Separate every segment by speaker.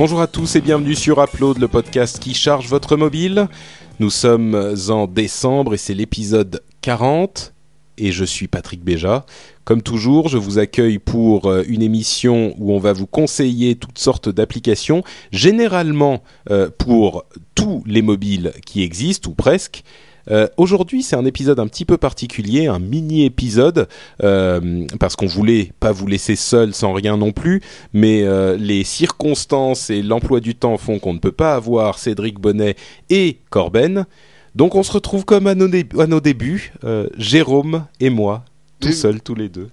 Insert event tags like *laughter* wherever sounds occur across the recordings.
Speaker 1: Bonjour à tous et bienvenue sur Upload, le podcast qui charge votre mobile. Nous sommes en décembre et c'est l'épisode 40 et je suis Patrick Béja. Comme toujours, je vous accueille pour euh, une émission où on va vous conseiller toutes sortes d'applications, généralement euh, pour tous les mobiles qui existent ou presque. Euh, Aujourd'hui, c'est un épisode un petit peu particulier, un mini-épisode, euh, parce qu'on voulait pas vous laisser seul sans rien non plus, mais euh, les circonstances et l'emploi du temps font qu'on ne peut pas avoir Cédric Bonnet et Corben. Donc on se retrouve comme à nos, dé- à nos débuts, Jérôme et moi, tout
Speaker 2: Oui.
Speaker 1: seuls tous les deux.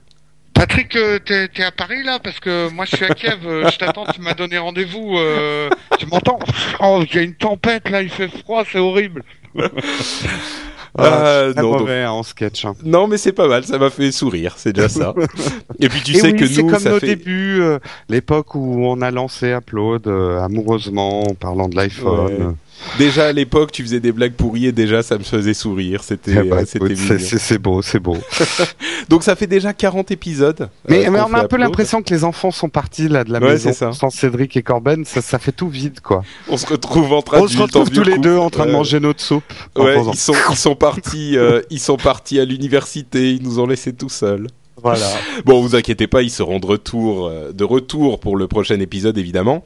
Speaker 2: Patrick, t'es t'es à Paris là? Parce que moi je suis à Kiev, je t'attends, tu m'as donné rendez-vous. euh, tu m'entends? Oh, il y a une tempête là, il fait froid, c'est horrible.
Speaker 1: Ah,
Speaker 3: très
Speaker 1: non, donc-
Speaker 3: hein, en sketch. hein.
Speaker 1: Non, mais c'est pas mal, ça m'a fait sourire, c'est déjà ça. *laughs* et puis tu
Speaker 3: Et
Speaker 1: sais
Speaker 3: oui,
Speaker 1: que
Speaker 3: c'est
Speaker 1: nous,
Speaker 3: comme
Speaker 1: ça
Speaker 3: nos
Speaker 1: fait...
Speaker 3: débuts, euh, l'époque où on a lancé Upload euh, amoureusement, en parlant de l'iPhone.
Speaker 1: Déjà à l'époque, tu faisais des blagues pourries et déjà ça me faisait sourire. C'était,
Speaker 3: Eh ben,
Speaker 1: euh, c'était
Speaker 3: c'est- beau, c'est beau. *laughs*
Speaker 1: Donc ça fait déjà 40 épisodes.
Speaker 3: Mais,
Speaker 1: euh,
Speaker 3: mais on a un peu l'impression que les enfants sont partis là de la
Speaker 1: Ouais,
Speaker 3: maison
Speaker 1: c'est ça.
Speaker 3: sans Cédric et Corben, ça, ça fait tout vide quoi.
Speaker 1: On se retrouve entre
Speaker 3: On se
Speaker 1: adultes,
Speaker 3: retrouve
Speaker 1: en
Speaker 3: tous
Speaker 1: vieux
Speaker 3: les deux en train de manger notre soupe.
Speaker 1: Ouais, ils sont ils sont partis euh, ils sont partis à l'université, ils nous ont laissés tout seuls.
Speaker 3: Voilà.
Speaker 1: Bon, vous inquiétez pas, ils seront de retour de retour pour le prochain épisode évidemment.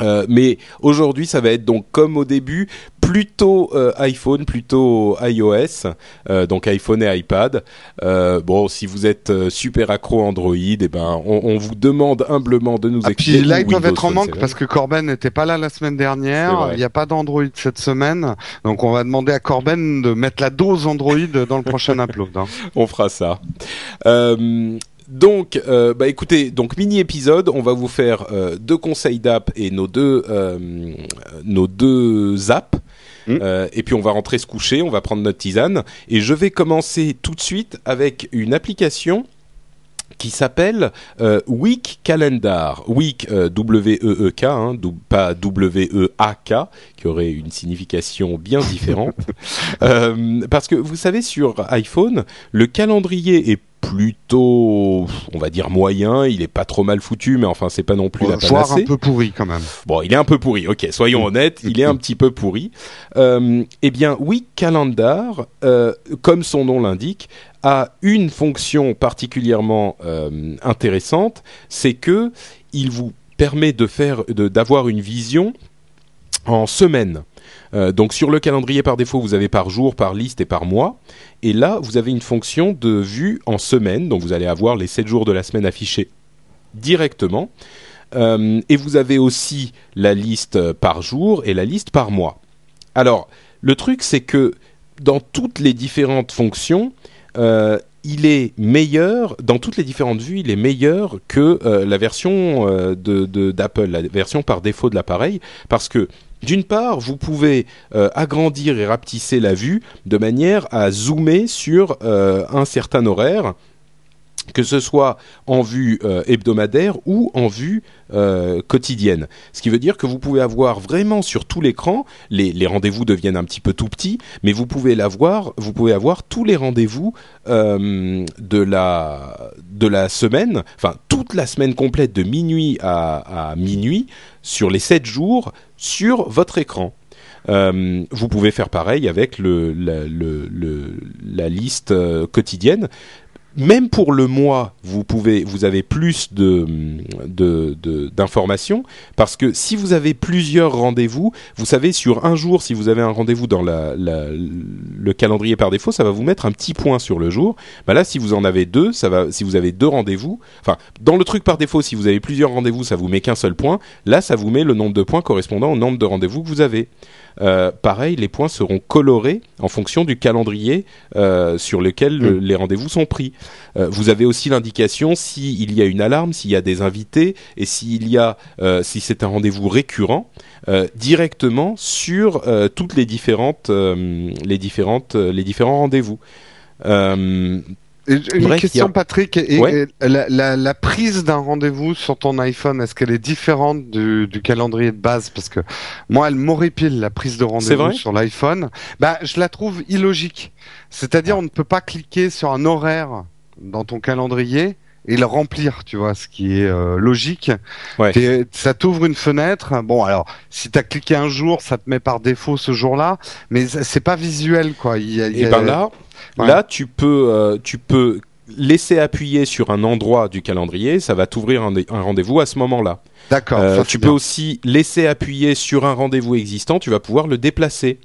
Speaker 1: Euh, mais aujourd'hui, ça va être donc comme au début, plutôt euh, iPhone, plutôt iOS, euh, donc iPhone et iPad. Euh, bon, si vous êtes euh, super accro Android, eh ben, on, on vous demande humblement de nous
Speaker 3: Ah,
Speaker 1: expliquer.
Speaker 3: puis là, ils être en manque
Speaker 1: 7.
Speaker 3: parce que Corben n'était pas là la semaine dernière. Il n'y a pas d'Android cette semaine. Donc, on va demander à Corben de mettre la dose Android dans le prochain *laughs* upload. hein.
Speaker 1: on fera ça. Donc, euh, bah écoutez, donc mini épisode, on va vous faire euh, deux conseils d'app et nos deux euh, nos deux apps.
Speaker 3: Mm.
Speaker 1: Et puis on va rentrer se coucher, on va prendre notre tisane et je vais commencer tout de suite avec une application qui s'appelle euh, Week Calendar. Week euh, W-E-E-K, hein, dou- pas W-E-A-K, qui aurait une signification bien différente. *laughs* Euh, parce que vous savez, sur iPhone, le calendrier est plutôt, on va dire moyen. Il est pas trop mal foutu, mais enfin, c'est pas non plus la
Speaker 3: Voire
Speaker 1: panacée.
Speaker 3: un peu pourri quand même.
Speaker 1: Bon, il est un peu pourri. Ok, soyons honnêtes, il est un petit peu pourri. Euh, eh bien, Week Calendar, euh, comme son nom l'indique, a une fonction particulièrement euh, intéressante, c'est que il vous permet de faire, d'avoir une vision en semaine. Euh, donc sur le calendrier par défaut, vous avez par jour, par liste et par mois. Et là, vous avez une fonction de vue en semaine. Donc vous allez avoir les 7 jours de la semaine affichés directement. Euh, et vous avez aussi la liste par jour et la liste par mois. Alors, le truc, c'est que dans toutes les différentes fonctions, euh, il est meilleur, dans toutes les différentes vues, il est meilleur que la version de- d'Apple, la version par défaut de l'appareil, parce que d'une part, vous pouvez euh, agrandir et rapetisser la vue de manière à zoomer sur euh, un certain horaire, que ce soit en vue euh, hebdomadaire ou en vue euh, quotidienne. Ce qui veut dire que vous pouvez avoir vraiment sur tout l'écran, les, rendez-vous deviennent un petit peu tout petits, mais vous pouvez avoir tous les rendez-vous euh, de la semaine, enfin toute la semaine complète de minuit à, minuit sur les 7 jours sur votre écran. Vous pouvez faire pareil avec la, liste quotidienne. Même pour le mois, vous pouvez, vous avez plus de d'informations parce que si vous avez plusieurs rendez-vous, vous savez sur un jour, si vous avez un rendez-vous dans le calendrier par défaut, ça va vous mettre un petit point sur le jour. Bah là, si vous en avez deux, ça va. Si vous avez deux rendez-vous, enfin dans le truc par défaut, si vous avez plusieurs rendez-vous, ça vous met qu'un seul point. Là, ça vous met le nombre de points correspondant au nombre de rendez-vous que vous avez. Euh, pareil, les points seront colorés en fonction du calendrier euh, sur lequel le- les rendez-vous sont pris. Euh, vous avez aussi l'indication s'il y a une alarme, s'il y a des invités et s'il y a, si c'est un rendez-vous récurrent, directement sur toutes les différentes, les différentes, les différents rendez-vous.
Speaker 3: Et Une
Speaker 1: Bref,
Speaker 3: question,
Speaker 1: a-
Speaker 3: Patrick. Et,
Speaker 1: Ouais.
Speaker 3: et la, la- la prise d'un rendez-vous sur ton iPhone, est-ce qu'elle est différente du, du calendrier de base? Parce que moi, elle m'horripile la prise de rendez-vous sur l'iPhone. Bah, je la trouve illogique. C'est-à-dire,
Speaker 1: Ah.
Speaker 3: on ne peut pas cliquer sur un horaire dans ton calendrier et le remplir, tu vois, ce qui est euh, logique.
Speaker 1: Ouais.
Speaker 3: Ça t'ouvre une fenêtre. Bon, alors, si t'as cliqué un jour, ça te met par défaut ce jour-là, mais c'est pas visuel, quoi. Il y a- il y
Speaker 1: Et
Speaker 3: a-
Speaker 1: ben là,
Speaker 3: Ouais.
Speaker 1: là tu peux, euh, tu peux laisser appuyer sur un endroit du calendrier, ça va t'ouvrir un, un rendez-vous à ce moment-là.
Speaker 3: D'accord.
Speaker 1: Euh, tu peux
Speaker 3: bien.
Speaker 1: aussi laisser appuyer sur un rendez-vous existant, tu vas pouvoir le déplacer.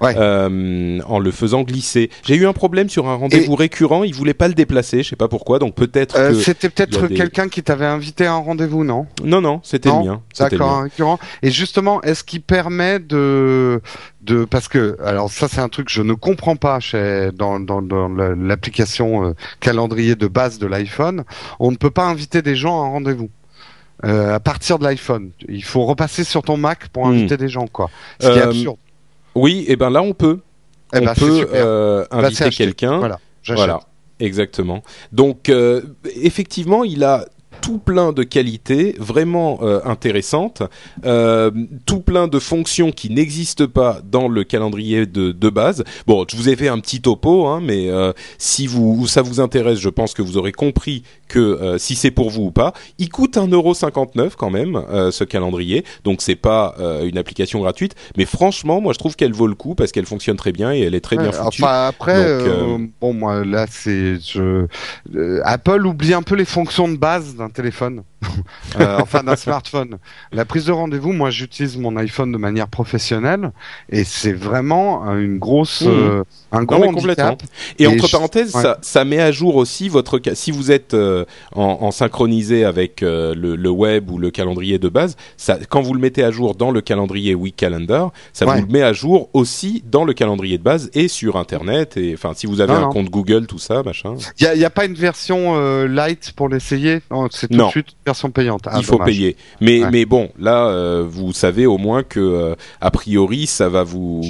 Speaker 3: Ouais.
Speaker 1: euh, en le faisant glisser. J'ai eu un problème sur un rendez-vous récurrent, il voulait pas le déplacer, je sais pas pourquoi, donc peut-être
Speaker 3: Euh,
Speaker 1: que
Speaker 3: C'était peut-être
Speaker 1: des-
Speaker 3: quelqu'un qui t'avait invité à un rendez-vous, non?
Speaker 1: Non non, c'était le mien?
Speaker 3: D'accord, un récurrent. Et justement, est-ce qu'il permet de, de, parce que, alors ça c'est un truc que je ne comprends pas chez dans dans, dans la- l'application euh, calendrier de base de l'iPhone, on ne peut pas inviter des gens à un rendez-vous. Euh, à partir de l'iPhone, il faut repasser sur ton Mac pour
Speaker 1: Hmm.
Speaker 3: inviter des gens, quoi. Ce qui est
Speaker 1: Euh,
Speaker 3: absurde.
Speaker 1: Oui, et ben là on peut,
Speaker 3: Eh
Speaker 1: on
Speaker 3: ben,
Speaker 1: peut euh,
Speaker 3: Bah,
Speaker 1: inviter quelqu'un.
Speaker 3: Voilà,
Speaker 1: exactement. Donc, euh, effectivement, il a tout plein de qualités vraiment euh, intéressantes, euh, tout plein de fonctions qui n'existent pas dans le calendrier de, de base. Bon, je vous ai fait un petit topo, hein, mais euh, si vous ça vous intéresse, je pense que vous aurez compris que si c'est pour vous ou pas, il coûte 1,59€ quand même ce calendrier, donc c'est pas une application gratuite, mais franchement, moi je trouve qu'elle vaut le coup parce qu'elle fonctionne très bien et elle est très bien foutue.
Speaker 3: Enfin après,
Speaker 1: Donc,
Speaker 3: bon moi là c'est je Apple oublie un peu les fonctions de base d'un téléphone, Euh, enfin d'un smartphone. La prise de rendez-vous, moi j'utilise mon iPhone de manière professionnelle et c'est vraiment euh, une grosse,
Speaker 1: Mmh.
Speaker 3: euh, un gros handicap.
Speaker 1: complètement. Et,
Speaker 3: Et
Speaker 1: entre
Speaker 3: je-
Speaker 1: parenthèses,
Speaker 3: ouais.
Speaker 1: ça, ça met à jour aussi votre ca- si vous êtes euh, en, en synchronisé avec le, le web ou le calendrier de base, ça, quand vous le mettez à jour dans le calendrier Week Calendar, ça
Speaker 3: Ouais.
Speaker 1: vous le met à jour aussi dans le calendrier de base et sur Internet. Et enfin, si vous avez
Speaker 3: Non,
Speaker 1: un
Speaker 3: non.
Speaker 1: compte Google, tout ça, machin,
Speaker 3: Il y a, pas une version light pour l'essayer? Non, c'est tout
Speaker 1: Non.
Speaker 3: de suite version payante. Ah,
Speaker 1: il faut
Speaker 3: dommage.
Speaker 1: payer. Mais
Speaker 3: Ouais.
Speaker 1: mais bon, là, euh, vous savez au moins que euh, a priori, ça va vous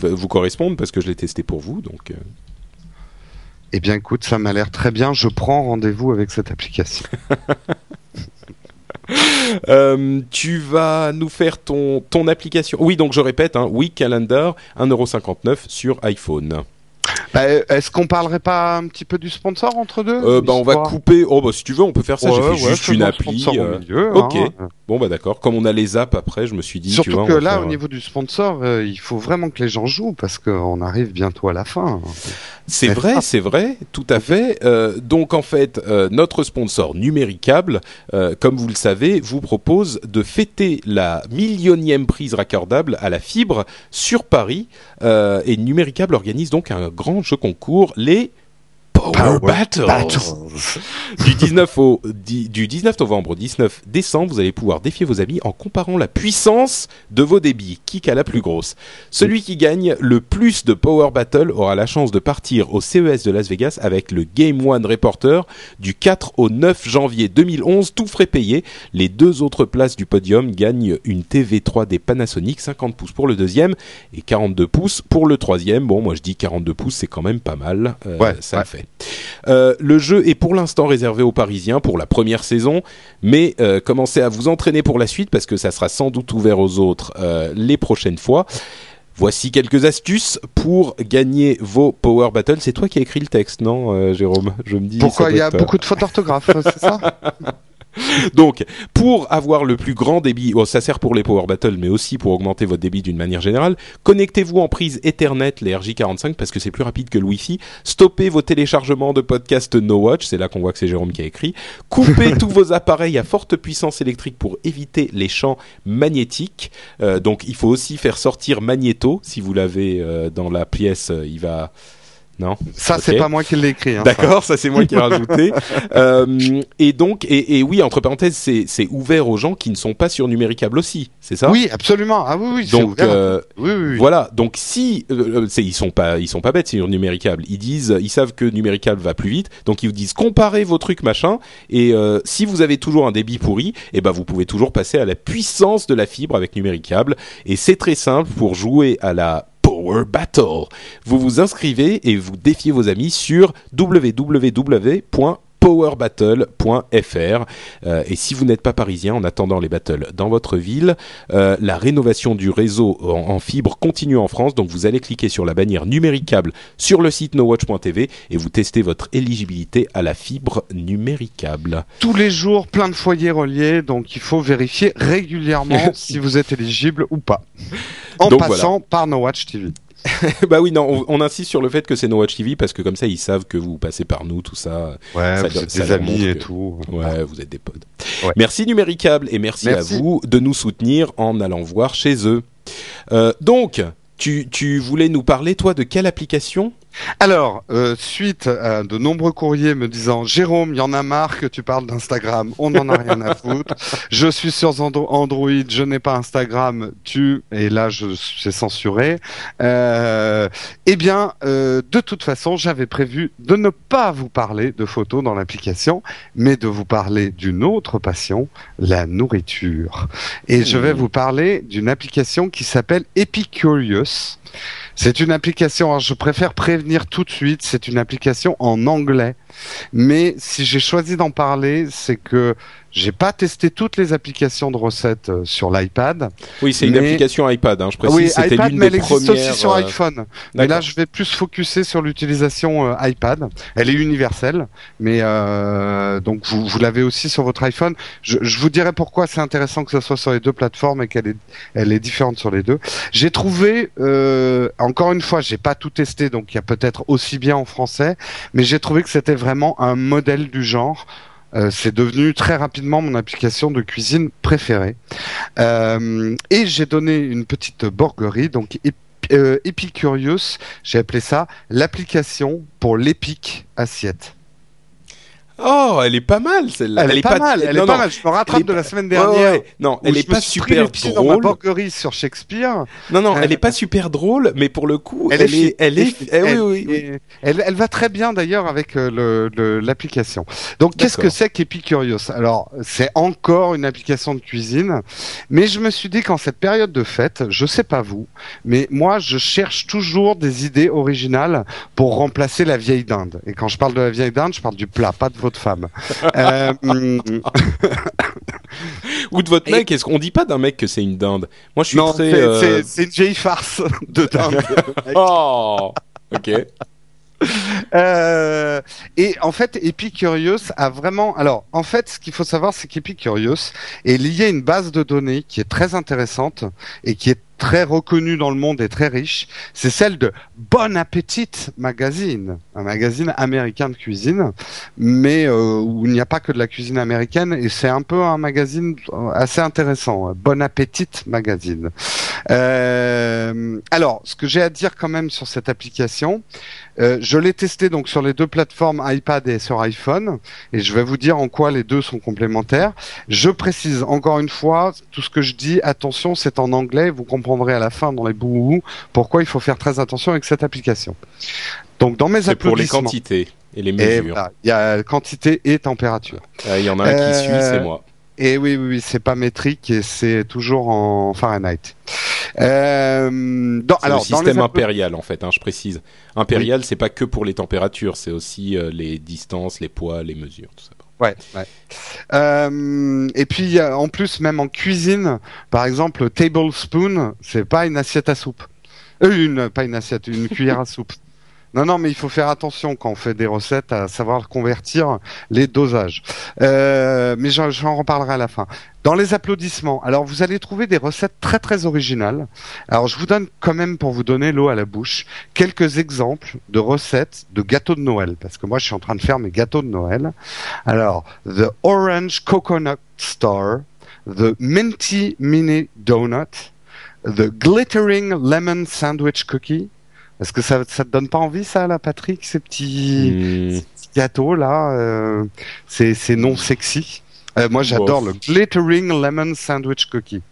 Speaker 1: vous correspondre parce que je l'ai testé pour vous, donc. euh,
Speaker 3: Eh bien écoute, ça m'a l'air très bien. Je prends rendez-vous avec cette application. *laughs*
Speaker 1: Euh, tu vas nous faire ton, ton application. Oui, donc je répète, hein, Week Calendar, 1,59€ sur iPhone.
Speaker 3: Bah, Est-ce qu'on parlerait pas un petit peu du sponsor entre deux?
Speaker 1: Euh, bah, on va couper. Oh, bah, si tu veux, on peut faire ça. J'ai fait
Speaker 3: ouais,
Speaker 1: juste une appli. euh,
Speaker 3: milieu,
Speaker 1: ok.
Speaker 3: hein.
Speaker 1: Bon, bah, d'accord. Comme on a les apps après, je me suis dit. tu
Speaker 3: Surtout
Speaker 1: vois,
Speaker 3: que là,
Speaker 1: faire,
Speaker 3: au
Speaker 1: euh,
Speaker 3: niveau du sponsor, euh, il faut vraiment que les gens jouent parce qu'on arrive bientôt à la fin.
Speaker 1: C'est vrai, c'est vrai, tout à fait. Donc en fait, notre sponsor Numéricable, comme vous le savez, vous propose de fêter la millionième prise raccordable à la fibre sur Paris. Et Numéricable organise donc un grand jeu concours, les Power,
Speaker 3: Power
Speaker 1: Battles. Du 19 au du 19 novembre au 19 décembre, vous allez pouvoir défier vos amis en comparant la puissance de vos débits. Qui a la plus grosse Celui qui gagne le plus de Power Battle aura la chance de partir au CES de Las Vegas avec le Game One Reporter du 4 au 9 janvier 2011, tout frais payé. Les deux autres places du podium gagnent une TV 3D Panasonic, 50 pouces pour le deuxième et 42 pouces pour le troisième. Bon, moi je dis 42 pouces, c'est quand même pas mal. Euh,
Speaker 3: Ouais,
Speaker 1: ça
Speaker 3: ouais.
Speaker 1: fait. Euh, le jeu est pour l'instant réservé aux Parisiens pour la première saison, mais euh, commencez à vous entraîner pour la suite parce que ça sera sans doute ouvert aux autres euh, les prochaines fois. Voici quelques astuces pour gagner vos Power Battles. C'est toi qui as écrit le texte, non, Jérôme? Je me dis.
Speaker 3: Pourquoi il y a beaucoup de fautes d'orthographe, c'est ça? *laughs* *laughs*
Speaker 1: Donc, pour avoir le plus grand débit, oh, ça sert pour les Power Battle, mais aussi pour augmenter votre débit d'une manière générale, connectez-vous en prise Ethernet, les RJ45, parce que c'est plus rapide que le Wi-Fi. Stoppez vos téléchargements de podcasts No Watch, c'est là qu'on voit que c'est Jérôme qui a écrit. Coupez *laughs* tous vos appareils à forte puissance électrique pour éviter les champs magnétiques. Euh, donc, il faut aussi faire sortir Magneto, si vous l'avez euh, dans la pièce, euh, il va... Non.
Speaker 3: Ça, c'est pas moi qui l'ai écrit. Hein,
Speaker 1: D'accord, ça c'est moi qui ai *laughs* rajouté. Euh, et donc, et, et oui, entre parenthèses, c'est ouvert aux gens qui ne sont pas sur Numéricable aussi, c'est ça?
Speaker 3: Oui, absolument. Ah oui, oui.
Speaker 1: Donc
Speaker 3: ouvert.
Speaker 1: euh,
Speaker 3: oui, oui, oui.
Speaker 1: voilà. Donc si euh, c'est ils sont pas ils sont pas bêtes sur Numéricable. Ils disent ils savent que Numéricable va plus vite, donc ils vous disent comparez vos trucs machin. Et euh, si vous avez toujours un débit pourri, eh ben vous pouvez toujours passer à la puissance de la fibre avec Numéricable. Et c'est très simple pour jouer à la Battle. Vous vous inscrivez et vous défiez vos amis sur www.powerbattle.fr Euh, et si vous n'êtes pas parisien en attendant les battles dans votre ville, euh, la rénovation du réseau en, en fibre continue en France. Donc vous allez cliquer sur la bannière numéricable sur le site nowatch.tv et vous testez votre éligibilité à la fibre numéricable.
Speaker 3: Tous les jours, plein de foyers reliés, donc il faut vérifier régulièrement *laughs* si vous êtes éligible ou pas. En
Speaker 1: Donc,
Speaker 3: passant par No Watch TV. *laughs*
Speaker 1: bah oui, non, on, on insiste sur le fait que c'est No Watch TV parce que comme ça ils savent que vous passez par nous, tout ça.
Speaker 3: Ouais,
Speaker 1: Ça
Speaker 3: vous êtes
Speaker 1: ça
Speaker 3: des amis et tout.
Speaker 1: Ouais, vous êtes des potes.
Speaker 3: Ouais.
Speaker 1: Merci Numéricable et merci,
Speaker 3: Merci.
Speaker 1: à vous de nous soutenir en allant voir chez eux. Euh, donc, tu, tu voulais nous parler toi de quelle application?
Speaker 3: Alors, euh, suite à de nombreux courriers me disant Jérôme, il y en a marre que tu parles d'Instagram, on n'en a rien à foutre. *laughs* Je suis sur Andro- Android, je n'ai pas Instagram, tu et là je suis censuré. Euh, eh bien, euh, de toute façon, j'avais prévu de ne pas vous parler de photos dans l'application, mais de vous parler d'une autre passion, la nourriture. Et je vais
Speaker 1: Mmh.
Speaker 3: vous parler d'une application qui s'appelle Epicurious. C'est une application, alors je préfère prévenir tout de suite, c'est une application en anglais. Mais si j'ai choisi d'en parler, c'est que j'ai pas testé toutes les applications de recettes euh, sur l'iPad.
Speaker 1: Oui, c'est une application iPad. Hein, je précise,
Speaker 3: oui,
Speaker 1: c'était
Speaker 3: iPad,
Speaker 1: l'une
Speaker 3: mais
Speaker 1: des
Speaker 3: elle existe
Speaker 1: premières.
Speaker 3: aussi sur
Speaker 1: euh,
Speaker 3: iPhone. Mais là, je vais plus focuser sur l'utilisation euh, iPad. Elle est universelle, mais euh, donc vous, vous l'avez aussi sur votre iPhone. Je, je vous dirai pourquoi c'est intéressant que ce soit sur les deux plateformes et qu'elle est, elle est différente sur les deux. J'ai trouvé, euh, encore une fois, j'ai pas tout testé, donc il y a peut-être aussi bien en français, mais j'ai trouvé que c'était vraiment un modèle du genre. Euh, c'est devenu très rapidement mon application de cuisine préférée. Euh, et j'ai donné une petite borguerie, donc euh, Epicurious, j'ai appelé ça l'application pour l'épique assiette.
Speaker 1: Oh, elle est pas mal celle-là.
Speaker 3: Elle, est pas, mal, elle
Speaker 1: non,
Speaker 3: est pas
Speaker 1: non,
Speaker 3: mal. Je me rattrape
Speaker 1: elle
Speaker 3: de la semaine dernière.
Speaker 1: ouais, Non, elle est pas super
Speaker 3: pieds dans ma
Speaker 1: drôle.
Speaker 3: sur Shakespeare.
Speaker 1: Non, non, elle
Speaker 3: Euh,
Speaker 1: est pas super drôle, mais pour le coup, elle,
Speaker 3: Elle est
Speaker 1: elle est, eh oui,
Speaker 3: Elle
Speaker 1: oui, oui.
Speaker 3: est- Elle, elle va très bien d'ailleurs avec euh, le- le- l'application. Donc qu'est-ce que c'est qu'Epicurious Alors c'est encore une application de cuisine, mais je me suis dit qu'en cette période de fête, je sais pas vous, mais moi je cherche toujours des idées originales pour remplacer la vieille dinde. Et quand je parle de la vieille dinde, je parle du plat, pas de votre femme. *laughs* Euh, *laughs*
Speaker 1: Ou de votre
Speaker 3: Et-
Speaker 1: mec. Est-ce qu'on dit pas d'un mec que c'est une dinde? Moi, je suis
Speaker 3: non,
Speaker 1: très.
Speaker 3: c'est
Speaker 1: euh,
Speaker 3: c'est une vieille farce *laughs* de dinde.
Speaker 1: Oh, ok.
Speaker 3: Euh, et en fait, Epicurious a vraiment. Alors, en fait, ce qu'il faut savoir, c'est qu'Epicurious est lié à une base de données qui est très intéressante et qui est très reconnue dans le monde et très riche. C'est celle de Bon Appetit Magazine, un magazine américain de cuisine, mais euh, où il n'y a pas que de la cuisine américaine et c'est un peu un magazine euh, assez intéressant. Bon Appetit Magazine. Euh, alors, ce que j'ai à dire quand même sur cette application. Euh, je l'ai testé donc sur les deux plateformes iPad et sur iPhone et je vais vous dire en quoi les deux sont complémentaires. Je précise encore une fois tout ce que je dis. Attention, c'est en anglais. Vous comprendrez à la fin dans les bouts pourquoi il faut faire très attention avec cette application. Donc dans mes
Speaker 1: C'est pour les
Speaker 3: applaudissements.
Speaker 1: quantités et les
Speaker 3: Et
Speaker 1: mesures.
Speaker 3: voilà, il y a quantité et température.
Speaker 1: Ah, Il y en a un qui
Speaker 3: Euh,
Speaker 1: suit, c'est moi.
Speaker 3: Et oui, oui, oui, c'est pas métrique et c'est toujours en Fahrenheit. Euh, dans, alors,
Speaker 1: le système impérial en fait, hein, je précise. Impérial, c'est pas que pour les températures, c'est aussi euh, les distances, les poids, les mesures, tout ça.
Speaker 3: Ouais, ouais. Euh, et puis en plus, même en cuisine, par exemple, le tablespoon, c'est pas une assiette à soupe. Euh, une, pas une assiette, une cuillère à soupe. *laughs* Non, non, mais il faut faire attention quand on fait des recettes à savoir convertir les dosages. Euh, mais j'en reparlerai à la fin. Dans les applaudissements, alors vous allez trouver des recettes très très originales. Alors je vous donne quand même pour vous donner l'eau à la bouche quelques exemples de recettes de gâteaux de Noël parce que moi je suis en train de faire mes gâteaux de Noël. Alors the orange coconut star, the minty mini donut, the glittering lemon sandwich cookie, Est-ce que ça, ça te donne pas envie ça, là, Patrick, ces petits,
Speaker 1: Hmm.
Speaker 3: ces petits gâteaux là, euh, c'est c'est non sexy? Euh, moi, j'adore le glittering lemon sandwich cookie.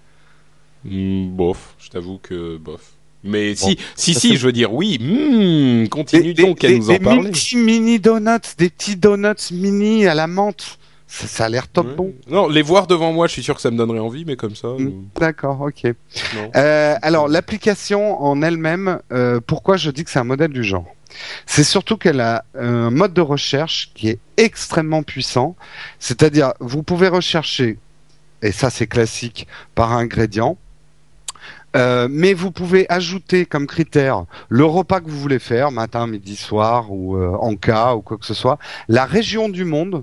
Speaker 1: Hmm, bof, je t'avoue que bof. Mais
Speaker 3: Bon,
Speaker 1: si, si, si, je veux dire oui. Hmm, continue donc à
Speaker 3: des,
Speaker 1: nous en
Speaker 3: des
Speaker 1: parler.
Speaker 3: multi mini donuts, des petits donuts mini à la menthe. Ça, ça a l'air top
Speaker 1: Ouais.
Speaker 3: bon.
Speaker 1: Non, les voir devant moi, je suis sûr que ça me donnerait envie, mais comme ça,
Speaker 3: Mm.
Speaker 1: euh,
Speaker 3: D'accord, ok. Euh, alors l'application en elle-même, euh, pourquoi je dis que c'est un modèle du genre? C'est surtout qu'elle a un mode de recherche qui est extrêmement puissant. C'est-à-dire, vous pouvez rechercher, et ça c'est classique, par ingrédient. Euh, mais vous pouvez ajouter comme critère le repas que vous voulez faire, matin, midi, soir, ou euh, en cas, ou quoi que ce soit, la région du monde,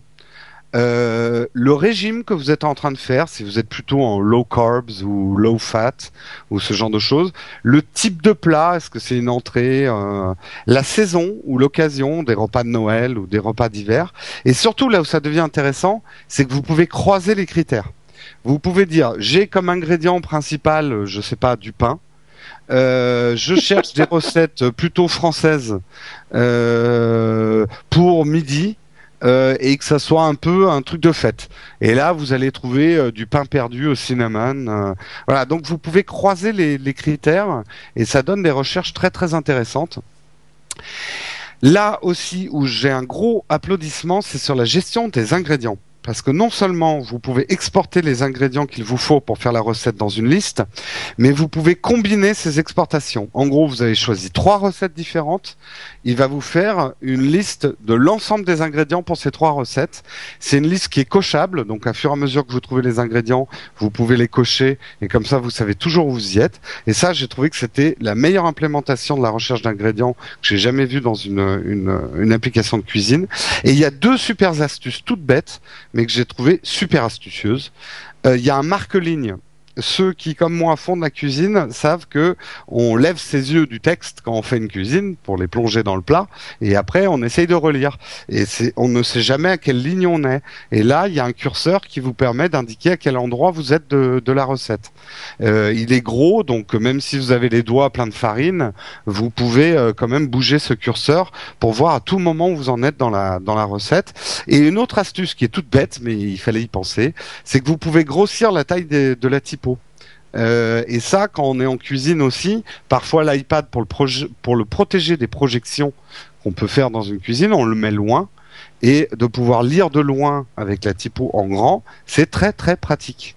Speaker 3: euh, le régime que vous êtes en train de faire, si vous êtes plutôt en low carbs ou low fat ou ce genre de choses, le type de plat, est-ce que c'est une entrée, euh, la saison ou l'occasion des repas de Noël ou des repas d'hiver, et surtout là où ça devient intéressant, c'est que vous pouvez croiser les critères. Vous pouvez dire j'ai comme ingrédient principal, je sais pas, du pain. Euh, je cherche des *laughs* recettes plutôt françaises euh, pour midi euh, et que ça soit un peu un truc de fête. Et là, vous allez trouver euh, du pain perdu au cinnamon. euh, voilà, donc vous pouvez croiser les, les critères et ça donne des recherches très très intéressantes. Là aussi où j'ai un gros applaudissement, c'est sur la gestion des ingrédients. Parce que non seulement vous pouvez exporter les ingrédients qu'il vous faut pour faire la recette dans une liste, mais vous pouvez combiner ces exportations. En gros, vous avez choisi trois recettes différentes. Il va vous faire une liste de l'ensemble des ingrédients pour ces trois recettes. C'est une liste qui est cochable, donc à fur et à mesure que vous trouvez les ingrédients, vous pouvez les cocher et comme ça vous savez toujours où vous y êtes. Et ça, j'ai trouvé que c'était la meilleure implémentation de la recherche d'ingrédients que j'ai jamais vue dans une, une, une application de cuisine. Et il y a deux super astuces toutes bêtes, mais que j'ai trouvé super astucieuses. Euh, Il y a un marque-ligne. Ceux qui, comme moi, font de la cuisine savent que on lève ses yeux du texte quand on fait une cuisine pour les plonger dans le plat, et après on essaye de relire. Et on ne sait jamais à quelle ligne on est. Et là, il y a un curseur qui vous permet d'indiquer à quel endroit vous êtes de, de la recette. Euh, il est gros, donc même si vous avez les doigts pleins de farine, vous pouvez euh, quand même bouger ce curseur pour voir à tout moment où vous en êtes dans la dans la recette. Et une autre astuce qui est toute bête, mais il fallait y penser, c'est que vous pouvez grossir la taille de la typo. Euh, et ça, quand on est en cuisine aussi, parfois l'iPad pour le protéger des projections qu'on peut faire dans une cuisine, on le met loin et de pouvoir lire de loin avec la typo en grand, c'est très très pratique.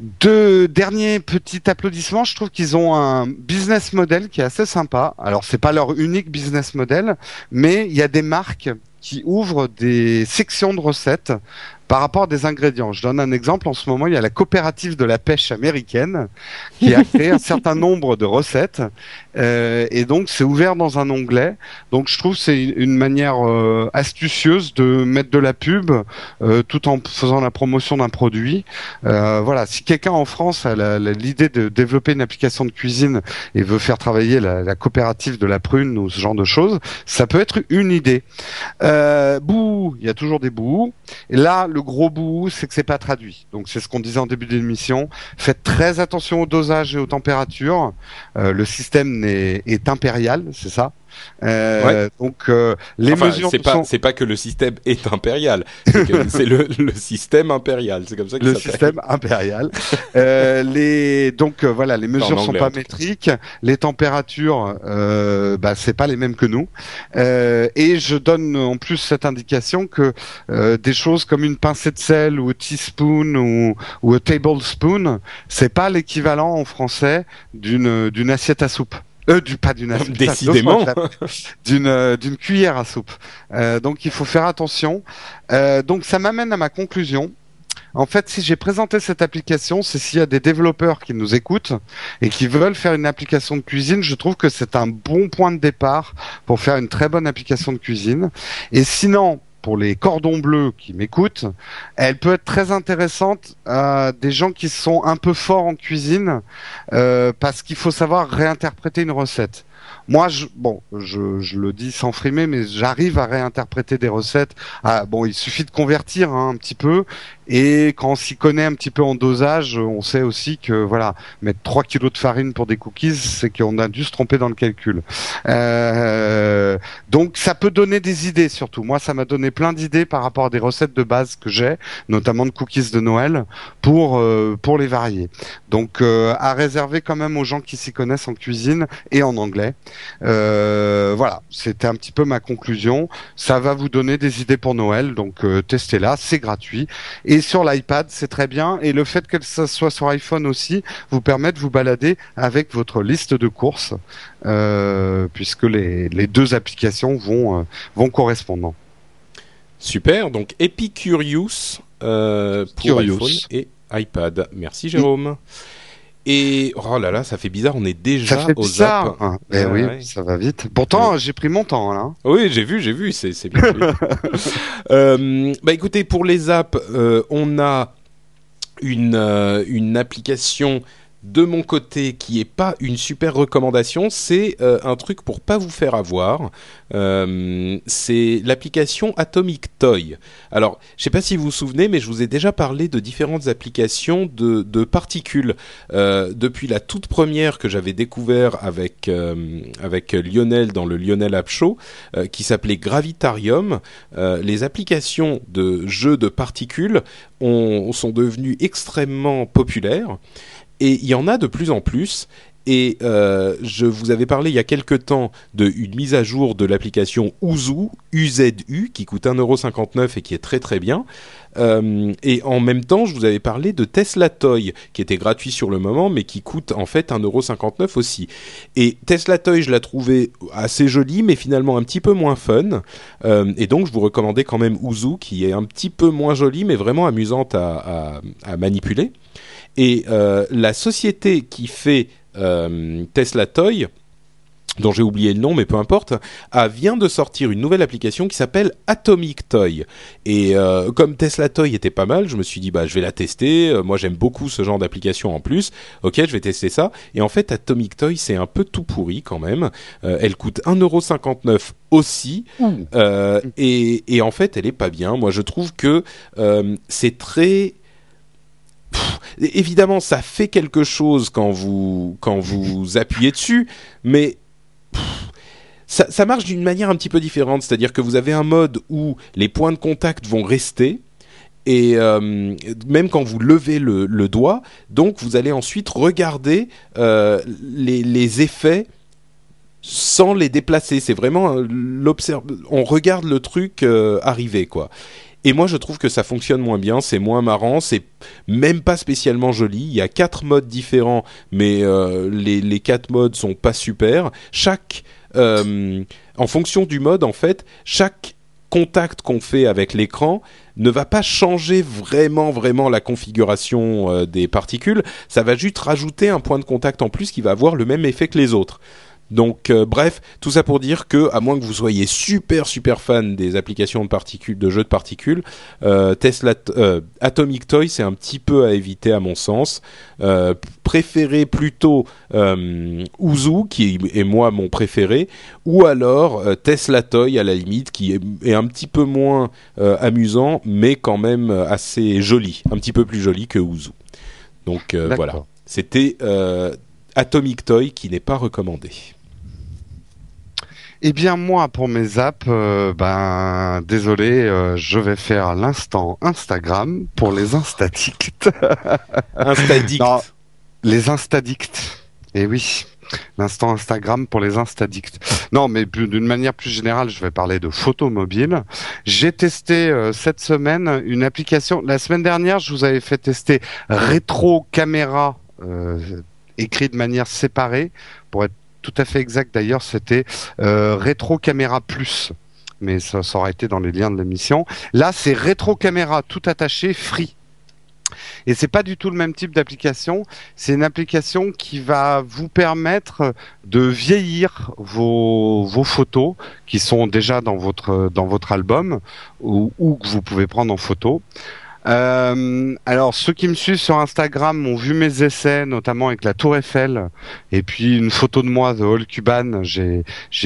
Speaker 3: Deux derniers petits applaudissements. Je trouve qu'ils ont un business model qui est assez sympa. Alors c'est pas leur unique business model, mais il y a des marques qui ouvrent des sections de recettes par rapport à des ingrédients. Je donne un exemple. En ce moment, il y a la coopérative de la pêche américaine qui a créé un *laughs* certain nombre de recettes. Euh, et donc, c'est ouvert dans un onglet. Donc, je trouve que c'est une manière euh, astucieuse de mettre de la pub euh, tout en faisant la promotion d'un produit. Euh, voilà, si quelqu'un en France a l'idée de développer une application de cuisine et veut faire travailler la, la coopérative de la prune ou ce genre de choses, ça peut être une idée. Euh, bouh, il y a toujours des bouts. Et là, le gros bout, c'est que c'est pas traduit. Donc c'est ce qu'on disait en début d'émission. Faites très attention au dosage et aux températures. Euh, le système est impérial, c'est ça. Euh, Donc euh, les
Speaker 1: Enfin,
Speaker 3: mesures
Speaker 1: c'est pas,
Speaker 3: sont
Speaker 1: c'est pas que le système *laughs* est impérial, c'est le, le système impérial. C'est comme ça que
Speaker 3: le
Speaker 1: ça
Speaker 3: système impérial. Euh, les donc voilà, les mesures
Speaker 1: en
Speaker 3: sont
Speaker 1: anglais,
Speaker 3: pas métriques, les températures, bah c'est pas les mêmes que nous. Et je donne en plus cette indication que des choses comme une pincée de sel ou un teaspoon ou ou un tablespoon, c'est pas l'équivalent en français d'une d'une assiette à soupe. Euh, du pas d'une assiette.
Speaker 1: Décidément. *laughs*
Speaker 3: d'une euh, d'une cuillère à soupe. Euh, donc il faut faire attention. Euh, donc ça m'amène à ma conclusion. En fait, si j'ai présenté cette application, c'est s'il y a des développeurs qui nous écoutent et qui veulent faire une application de cuisine, je trouve que c'est un bon point de départ pour faire une très bonne application de cuisine. Et sinon, pour les cordons bleus qui m'écoutent, elle peut être très intéressante à des gens qui sont un peu forts en cuisine euh, parce qu'il faut savoir réinterpréter une recette. Moi, je, bon, je, le dis sans frimer, mais j'arrive à réinterpréter des recettes. Ah, bon, il suffit de convertir hein, un petit peu, et quand on s'y connaît un petit peu en dosage, on sait aussi que voilà, mettre 3 kilos de farine pour des cookies, c'est qu'on a dû se tromper dans le calcul. Euh, donc ça peut donner des idées surtout. Moi, ça m'a donné plein d'idées par rapport à des recettes de base que j'ai, notamment de cookies de Noël, pour euh, pour les varier. Donc euh, à réserver quand même aux gens qui s'y connaissent en cuisine et en anglais. Euh, voilà, c'était un petit peu ma conclusion. Ça va vous donner des idées pour Noël, donc testez-la, c'est gratuit et sur l'iPad, c'est très bien. Et le fait que ça soit sur iPhone aussi vous permet de vous balader avec votre liste de courses, euh, puisque les, deux applications vont, euh, vont correspondre.
Speaker 1: Super, donc Epicurious euh, pour iPhone et iPad. Merci Jérôme. Et oh là là, ça fait bizarre, on est déjà ça fait aux bizarre.
Speaker 3: Ah, eh oui, ça va vite. Pourtant, j'ai pris mon temps là.
Speaker 1: Oui, j'ai vu, j'ai vu, c'est bien. *laughs* euh, bah écoutez, pour les apps, euh, on a une euh, une application de mon côté qui est pas une super recommandation, c'est euh, un truc pour pas vous faire avoir. Euh, c'est l'application Atomic Toy. Alors, je sais pas si vous vous souvenez, mais je vous ai déjà parlé de différentes applications de, particules euh, depuis la toute première que j'avais découvert avec Lionel dans le Lionel App Show, qui s'appelait Gravitarium. les applications de jeux de particules ont, sont devenues extrêmement populaires. Et il y en a de plus en plus. Et euh, je vous avais parlé il y a quelque temps d'une mise à jour de l'application Uzu, UZU, qui coûte 1,59€ et qui est très très bien. Euh, et en même temps, je vous avais parlé de Tesla Toy, qui était gratuit sur le moment, mais qui coûte en fait 1,59€ aussi. Et Tesla Toy, je la trouvais assez jolie, mais finalement un petit peu moins fun. Euh, et donc, je vous recommandais quand même Uzu, qui est un petit peu moins jolie, mais vraiment amusante à manipuler. Et euh, la société qui fait euh, Tesla Toy, dont j'ai oublié le nom, mais peu importe, a, vient de sortir une nouvelle application qui s'appelle Atomic Toy. Et euh, comme Tesla Toy était pas mal, je me suis dit bah je vais la tester. moi j'aime beaucoup ce genre d'application en plus. Ok, je vais tester ça. Et en fait Atomic Toy c'est un peu tout pourri quand même. elle coûte 1,59€ aussi. Mmh. et, et en fait elle est pas bien. Moi je trouve que c'est très évidemment, ça fait quelque chose quand vous quand vous appuyez dessus, mais ça, ça, marche d'une manière un petit peu différente. C'est-à-dire que vous avez un mode où les points de contact vont rester. Et euh, même quand vous levez le, le, doigt, donc vous allez ensuite regarder euh, les, les effets sans les déplacer. C'est vraiment euh. On regarde le truc arriver, quoi. Et moi, je trouve que ça fonctionne moins bien, c'est moins marrant, c'est même pas spécialement joli. Il y a quatre modes différents, mais euh, les, les quatre modes sont pas super. Chaque, euh, en fonction du mode, en fait, chaque contact qu'on fait avec l'écran ne va pas changer vraiment vraiment la configuration euh, des particules, ça va juste rajouter un point de contact en plus qui va avoir le même effet que les autres. Donc euh, bref, tout ça pour dire que à moins que vous soyez super super fan des applications de particules, de jeux de particules, euh, Tesla euh, Atomic Toy c'est un petit peu à éviter à mon sens. préférez plutôt Uzu qui est moi mon préféré, ou alors Tesla Toy à la limite qui est, un petit peu moins amusant, mais quand même assez joli, un petit peu plus joli que Uzu. Donc voilà, c'était Atomic Toy qui n'est pas recommandé.
Speaker 3: Eh bien moi pour mes apps, euh, ben désolé, euh, je vais faire l'instant Instagram pour les instadicts. *laughs*
Speaker 1: instadicts.
Speaker 3: les instadicts. Eh oui. L'instant Instagram pour les instadicts. Non, mais d'une manière plus générale, je vais parler de photos mobiles. J'ai testé euh, cette semaine une application. La semaine dernière, je vous avais fait tester Retro Caméra, écrit de manière séparée pour être tout à fait exact d'ailleurs, c'était euh, Rétro Caméra Plus. Mais ça, ça aurait été dans les liens de l'émission. Là, c'est Rétro Caméra tout attaché, free. Et c'est pas du tout le même type d'application. C'est une application qui va vous permettre de vieillir vos, photos qui sont déjà dans votre dans votre album ou que vous pouvez prendre en photo Euh, alors, ceux qui me suivent sur Instagram ont vu mes essais, notamment avec la Tour Eiffel, et puis une photo de moi, The Hall Cuban. J'ai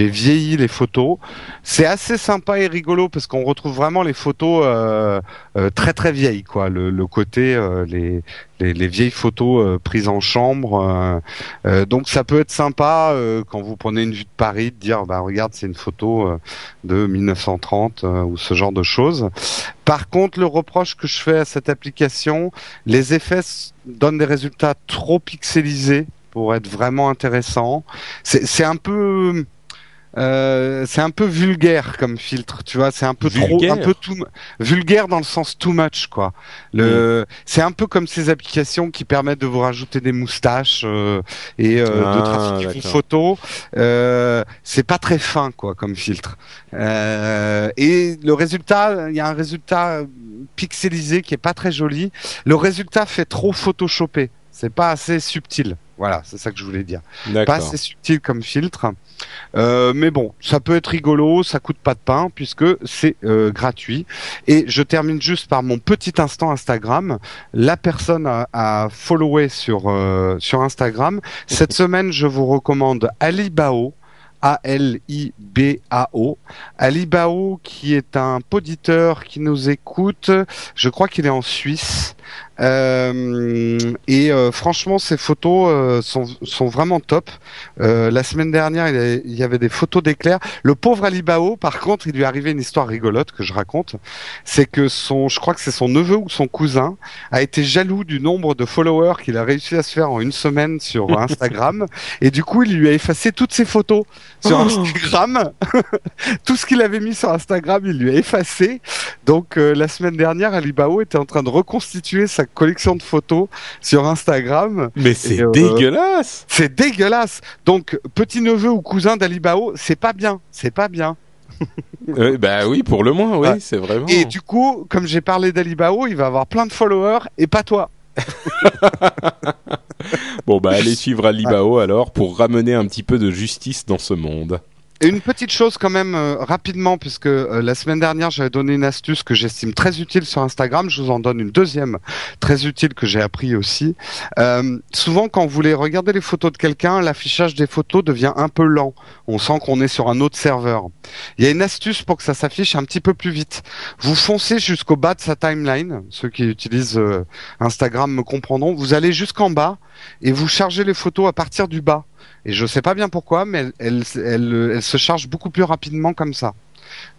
Speaker 3: vieilli les photos. C'est assez sympa et rigolo parce qu'on retrouve vraiment les photos euh, très très vieilles, quoi. Le, le côté euh, les, les les vieilles photos euh, prises en chambre. euh, euh, donc ça peut être sympa euh, quand vous prenez une vue de Paris de dire bah regarde c'est une photo euh, de 1930 euh, ou ce genre de choses. Par contre, le reproche que je fais à cette application, les effets donnent des résultats trop pixelisés pour être vraiment intéressants. C'est un peu euh, c'est un peu vulgaire comme filtre, tu vois, c'est un peu
Speaker 1: Vulgaire
Speaker 3: trop un peu tout vulgaire dans le sens too much quoi. Le c'est un peu comme ces applications qui permettent de vous rajouter des moustaches euh, et euh,
Speaker 1: Ah,
Speaker 3: vos
Speaker 1: d'accord.
Speaker 3: photos. Euh, c'est pas très fin quoi comme filtre. Euh, et le résultat, il y a un résultat pixelisé qui est pas très joli. Le résultat fait trop photoshopé. C'est pas assez subtil. Voilà, c'est ça que je voulais dire. Pas assez subtil comme filtre. Euh, mais bon, ça peut être rigolo, ça coûte pas de pain puisque c'est euh, gratuit. Et je termine juste par mon petit instant Instagram. La personne à, à follower sur euh, sur Instagram. Cette *laughs* semaine, je vous recommande Alibao. A-L-I-B-A-O. Alibao, qui est un poditeur qui nous écoute. Je crois qu'il est en Suisse. Euh, et euh, franchement, ces photos euh, sont, sont vraiment top. La semaine dernière, il y avait- des photos d'éclairs. Le pauvre Alibao, par contre, il lui est arrivé une histoire rigolote que je raconte. C'est que son, je crois que c'est son neveu ou son cousin, a été jaloux du nombre de followers qu'il a réussi à se faire en une semaine sur *laughs* Instagram. et du coup, il lui a effacé toutes ses photos sur
Speaker 1: Oh.
Speaker 3: Instagram. *laughs* Tout ce qu'il avait mis sur Instagram, il lui a effacé. Donc euh, la semaine dernière, Alibao était en train de reconstituer sa collection de photos sur Instagram.
Speaker 1: Mais c'est
Speaker 3: euh,
Speaker 1: dégueulasse.
Speaker 3: C'est dégueulasse. Donc petit neveu ou cousin d'Alibao, c'est pas bien, c'est pas bien. *laughs*
Speaker 1: Euh, bah oui, pour le moins, oui, c'est vraiment.
Speaker 3: Et du coup, comme j'ai parlé d'Alibao, il va avoir plein de followers et pas toi. *laughs*
Speaker 1: Bon bah allez suivre Alibao alors pour ramener un petit peu de justice dans ce monde.
Speaker 3: Une petite chose quand même euh, rapidement, puisque euh, la semaine dernière j'avais donné une astuce que j'estime très utile sur Instagram, je vous en donne une deuxième très utile que j'ai appris aussi. Euh, souvent quand vous voulez regarder les photos de quelqu'un, l'affichage des photos devient un peu lent. On sent qu'on est sur un autre serveur. Il y a une astuce pour que ça s'affiche un petit peu plus vite. Vous foncez jusqu'au bas de sa timeline, ceux qui utilisent Instagram me comprendront, vous allez jusqu'en bas et vous chargez les photos à partir du bas. Et je sais pas bien pourquoi, mais elle, elle, elle, elle se charge beaucoup plus rapidement comme ça.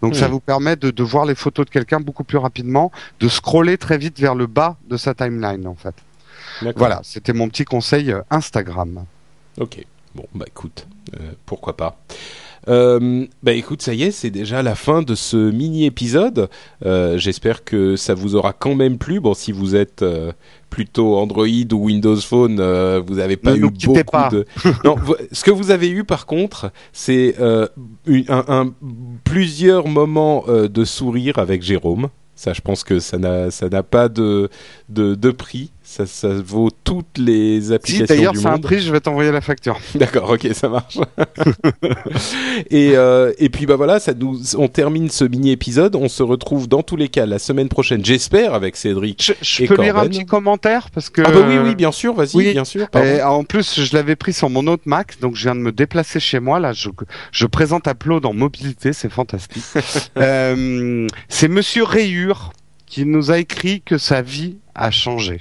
Speaker 3: Donc ça
Speaker 1: Hmm.
Speaker 3: vous permet de, de voir les photos de quelqu'un beaucoup plus rapidement, de scroller très vite vers le bas de sa timeline en fait. Voilà, c'était mon petit conseil euh, Instagram.
Speaker 1: Ok. Bon bah écoute, euh, pourquoi pas. Euh, bah écoute, ça y est, c'est déjà la fin de ce mini épisode. Euh, J'espère que ça vous aura quand même plu. Bon, si vous êtes euh, plutôt Android ou Windows Phone, euh, vous n'avez pas
Speaker 3: Ne
Speaker 1: eu beaucoup
Speaker 3: pas.
Speaker 1: de. *laughs* non, ce que vous avez eu par contre, c'est un, un- plusieurs moments de sourire avec Jérôme. Ça, je pense que ça n'a ça n'a pas de, de de prix. Ça, ça vaut toutes les
Speaker 3: Si
Speaker 1: applications
Speaker 3: d'ailleurs
Speaker 1: du
Speaker 3: c'est un prix, je vais t'envoyer la facture. *laughs*
Speaker 1: D'accord, ok, ça marche. *laughs* et, euh, et puis bah voilà, ça nous, on termine ce mini épisode. On se retrouve dans tous les cas la semaine prochaine, j'espère, avec Cédric.
Speaker 3: Je, je
Speaker 1: Et
Speaker 3: peux lire un petit commentaire parce que.
Speaker 1: Ah bah oui, oui, bien sûr, vas-y,
Speaker 3: oui.
Speaker 1: bien sûr.
Speaker 3: Et en plus, je l'avais pris sur mon autre Mac, donc je viens de me déplacer chez moi. Là, je, je présente Upload en mobilité, c'est fantastique. *laughs* Euh, c'est Monsieur Rayure qui nous a écrit que sa vie a changé.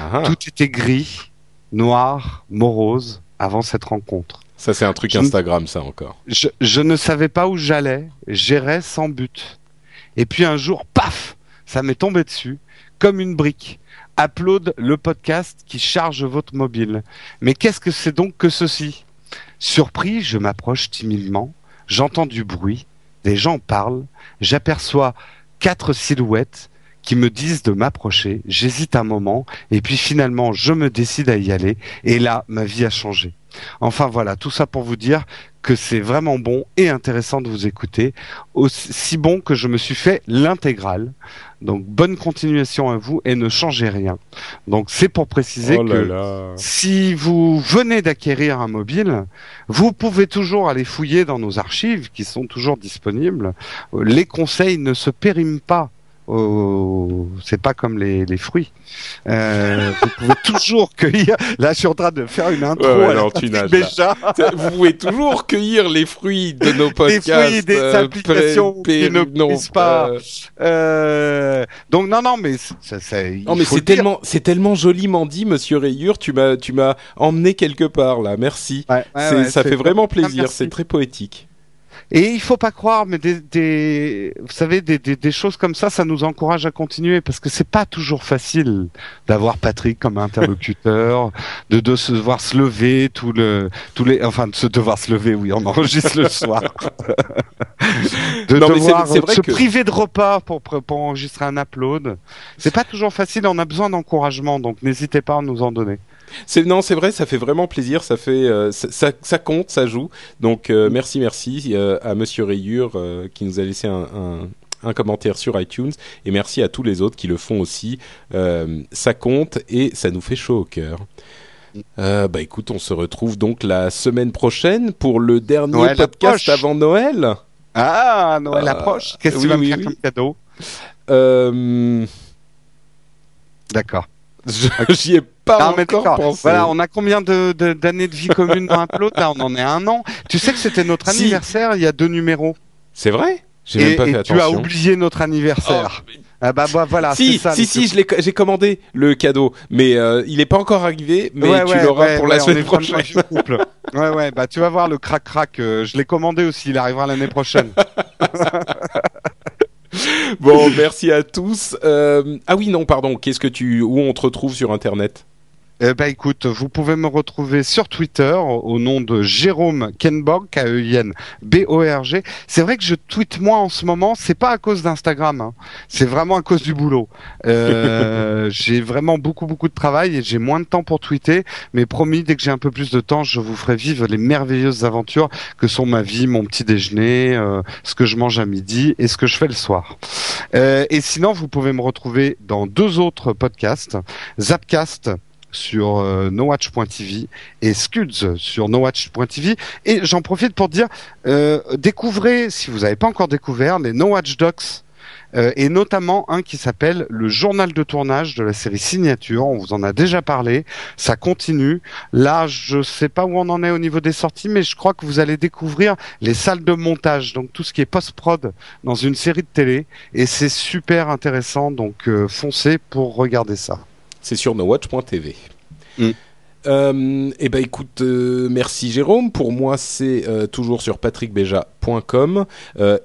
Speaker 1: Ah,
Speaker 3: Tout était gris, noir, morose avant cette rencontre.
Speaker 1: ça c'est un truc
Speaker 3: Je-
Speaker 1: Instagram, ça encore.
Speaker 3: Je, je ne savais pas où j'allais, j'irais sans but. Et puis un jour, paf, ça m'est tombé dessus, comme une brique. Upload le podcast qui charge votre mobile. Mais qu'est-ce que c'est donc que ceci? Surpris, je m'approche timidement, j'entends du bruit, des gens parlent, j'aperçois quatre silhouettes qui me disent de m'approcher, j'hésite un moment, et puis finalement je me décide à y aller, et là ma vie a changé. Enfin voilà, tout ça pour vous dire que c'est vraiment bon et intéressant de vous écouter, aussi bon que je me suis fait l'intégrale. Donc bonne continuation à vous et ne changez rien. Donc c'est pour préciser
Speaker 1: oh
Speaker 3: que
Speaker 1: là
Speaker 3: si vous venez d'acquérir un mobile, vous pouvez toujours aller fouiller dans nos archives qui sont toujours disponibles. Euh, Les conseils ne se périment pas au... c'est pas comme les, les fruits. Euh, vous pouvez *laughs* toujours cueillir. Là, je suis en train de faire une intro.
Speaker 1: Ouais, ouais,
Speaker 3: à la
Speaker 1: non, tu nages,
Speaker 3: déjà.
Speaker 1: Vous pouvez toujours cueillir les fruits de nos *laughs*
Speaker 3: Des
Speaker 1: podcasts.
Speaker 3: fruits, des
Speaker 1: euh,
Speaker 3: applications
Speaker 1: pré-
Speaker 3: qui ne
Speaker 1: non,
Speaker 3: pas.
Speaker 1: euh,
Speaker 3: Euh, donc non, non, mais ça, ça, il
Speaker 1: Non mais c'est tellement, c'est tellement joliment dit, Monsieur Rayure. Tu m'as, tu m'as emmené quelque part là. Merci.
Speaker 3: Ouais, ouais,
Speaker 1: C'est-
Speaker 3: ouais,
Speaker 1: ça fait vraiment plaisir. C'est très poétique.
Speaker 3: Et il faut pas croire, mais des, des vous savez, des, des, des choses comme ça, ça nous encourage à continuer parce que c'est pas toujours facile d'avoir Patrick comme interlocuteur, *laughs* de, de se devoir se lever tout le, tous les, enfin de se devoir se lever, oui, on enregistre le soir, *laughs* de
Speaker 1: Non,
Speaker 3: devoir
Speaker 1: c'est vrai
Speaker 3: se
Speaker 1: que-
Speaker 3: priver de repas pour pour pour enregistrer un upload. C'est pas toujours facile, on a besoin d'encouragement, donc n'hésitez pas à nous en donner.
Speaker 1: C'est non, c'est vrai, ça fait vraiment plaisir. Ça fait, euh, ça, ça, ça compte, ça joue. Donc euh, merci, merci euh, à Monsieur Rayure qui nous a laissé un, un, un commentaire sur iTunes et merci à tous les autres qui le font aussi. Ça compte et ça nous fait chaud au cœur. Bah écoute, on se retrouve donc la semaine prochaine pour le dernier
Speaker 3: Noël
Speaker 1: podcast
Speaker 3: approche.
Speaker 1: avant Noël.
Speaker 3: Ah, Noël approche. Qu'est-ce que
Speaker 1: oui,
Speaker 3: tu vas me faire
Speaker 1: oui.
Speaker 3: comme cadeau? D'accord. *laughs*
Speaker 1: J'y ai pas
Speaker 3: Non, mais
Speaker 1: encore
Speaker 3: d'accord.
Speaker 1: pensé.
Speaker 3: Voilà, on a combien de de- d'années de, vie commune dans Upload Là, on en est à un an. Tu sais que c'était notre
Speaker 1: Si.
Speaker 3: anniversaire il y a deux numéros.
Speaker 1: C'est vrai? J'ai
Speaker 3: Et,
Speaker 1: même pas
Speaker 3: et
Speaker 1: fait
Speaker 3: tu as oublié notre anniversaire. Ah bah, bah voilà,
Speaker 1: si,
Speaker 3: c'est ça.
Speaker 1: si, si, je l'ai, j'ai commandé le cadeau, mais euh, il est pas encore arrivé, mais
Speaker 3: Ouais,
Speaker 1: tu
Speaker 3: ouais,
Speaker 1: l'auras
Speaker 3: ouais,
Speaker 1: pour
Speaker 3: ouais,
Speaker 1: la semaine prochaine.
Speaker 3: couple. ouais, ouais, bah tu vas voir le crac crac. euh, je l'ai commandé aussi, il arrivera l'année prochaine. *laughs*
Speaker 1: Bon, merci à tous. Euh, ah oui, non, pardon. Qu'est-ce que tu, où on te retrouve sur Internet?
Speaker 3: Eh ben écoute, vous pouvez me retrouver sur Twitter au nom de Jérôme Kenborg, K-E-I-N-B-O-R-G. C'est vrai que je tweete moins en ce moment, c'est pas à cause d'Instagram, hein. c'est vraiment à cause du boulot. Euh, *laughs* j'ai vraiment beaucoup beaucoup de travail et j'ai moins de temps pour tweeter, mais promis, dès que j'ai un peu plus de temps, je vous ferai vivre les merveilleuses aventures que sont ma vie, mon petit déjeuner, euh, ce que je mange à midi et ce que je fais le soir. Euh, et sinon, vous pouvez me retrouver dans deux autres podcasts, Zapcast sur euh, nowatch.tv et Scuds sur nowatch.tv et j'en profite pour dire euh, découvrez si vous n'avez pas encore découvert les Nowatch Docs euh, et notamment un qui s'appelle le journal de tournage de la série Signature. On vous en a déjà parlé, ça continue. Là, je sais pas où on en est au niveau des sorties, mais je crois que vous allez découvrir les salles de montage, donc tout ce qui est post-prod dans une série de télé, et c'est super intéressant. Donc euh, foncez pour regarder ça.
Speaker 1: C'est sur nowatch.tv. Euh, eh ben écoute, euh, merci Jérôme. Pour moi, c'est euh, toujours sur patrickbeja.com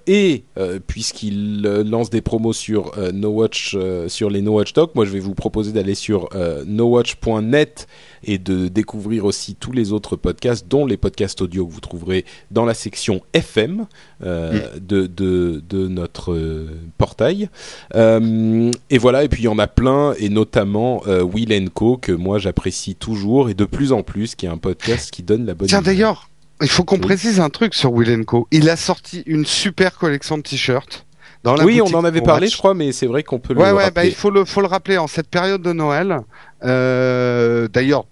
Speaker 1: et puisqu'il lance des promos sur No Watch, sur les No Watch Docs, moi je vais vous proposer d'aller sur nowatch.net et de découvrir aussi tous les autres podcasts, dont les podcasts audio que vous trouverez dans la section FM euh, de, de, de notre euh, portail. Euh, et voilà, et puis il y en a plein, et notamment Will Co, que moi j'apprécie toujours, et de plus en plus, qui est un podcast qui donne la bonne
Speaker 3: Tiens d'ailleurs, il faut qu'on
Speaker 1: Oui.
Speaker 3: précise un truc sur Will Co. Il a sorti une super collection de t-shirts. Dans la
Speaker 1: Oui, on en avait parlé, je crois, mais c'est vrai qu'on peut
Speaker 3: Ouais,
Speaker 1: le
Speaker 3: ouais, bah,
Speaker 1: rappeler.
Speaker 3: il faut le, faut le rappeler en cette période de Noël. Euh, D'ailleurs,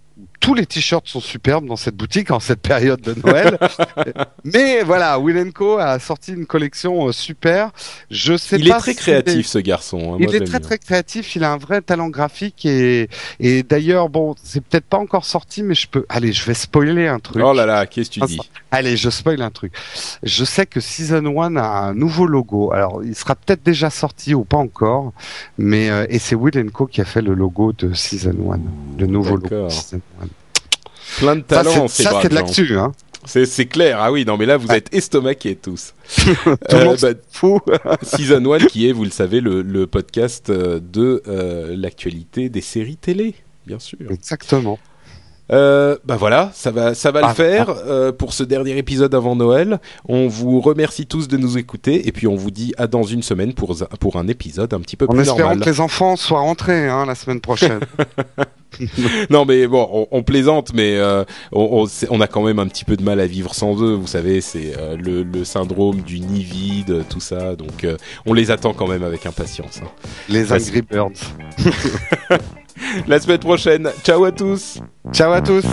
Speaker 3: tous les t-shirts sont superbes dans cette boutique en cette période de Noël. *laughs* Mais voilà, Will Co a sorti une collection euh, super. Je sais
Speaker 1: Il est
Speaker 3: pas
Speaker 1: très
Speaker 3: si-
Speaker 1: créatif, ce garçon. hein,
Speaker 3: il est très
Speaker 1: bien.
Speaker 3: très créatif, il a un vrai talent graphique et, et d'ailleurs bon c'est peut-être pas encore sorti mais je peux allez je vais spoiler un truc.
Speaker 1: Oh là là, qu'est-ce que tu dis
Speaker 3: Allez je spoil un truc. Je sais que Season 1 a un nouveau logo. Alors il sera peut-être déjà sorti ou pas encore mais euh, et c'est Will Co qui a fait le logo de Season 1, le nouveau logo. De Season 1.
Speaker 1: Plein de
Speaker 3: Ça
Speaker 1: talent,
Speaker 3: c'est
Speaker 1: ces
Speaker 3: ça, c'est de l'actu hein.
Speaker 1: C'est clair. Ah oui, non, mais là, vous
Speaker 3: Ouais.
Speaker 1: êtes estomaqués tous. *laughs*
Speaker 3: Tout le
Speaker 1: Euh,
Speaker 3: monde
Speaker 1: bah,
Speaker 3: fou. *laughs*
Speaker 1: Season 1 qui est, vous le savez, le, le podcast euh, de euh, l'actualité des séries télé, bien sûr.
Speaker 3: Exactement.
Speaker 1: Euh, bah voilà, ça va, ça va
Speaker 3: Ah,
Speaker 1: le faire euh, pour ce dernier épisode avant Noël. On vous remercie tous de nous écouter et puis on vous dit à dans une semaine pour, pour un épisode un petit peu
Speaker 3: En
Speaker 1: plus
Speaker 3: espérant
Speaker 1: normal.
Speaker 3: que les enfants soient rentrés hein, la semaine prochaine. *laughs* *laughs*
Speaker 1: Non mais bon, on, on plaisante, mais euh, on, on, c'est- on a quand même un petit peu de mal à vivre sans eux. Vous savez, c'est euh, le, le syndrome du nid vide, tout ça. Donc on les attend quand même avec impatience. hein.
Speaker 3: les. Angry Birds. *laughs*
Speaker 1: La semaine prochaine, ciao à tous.
Speaker 3: Ciao à tous.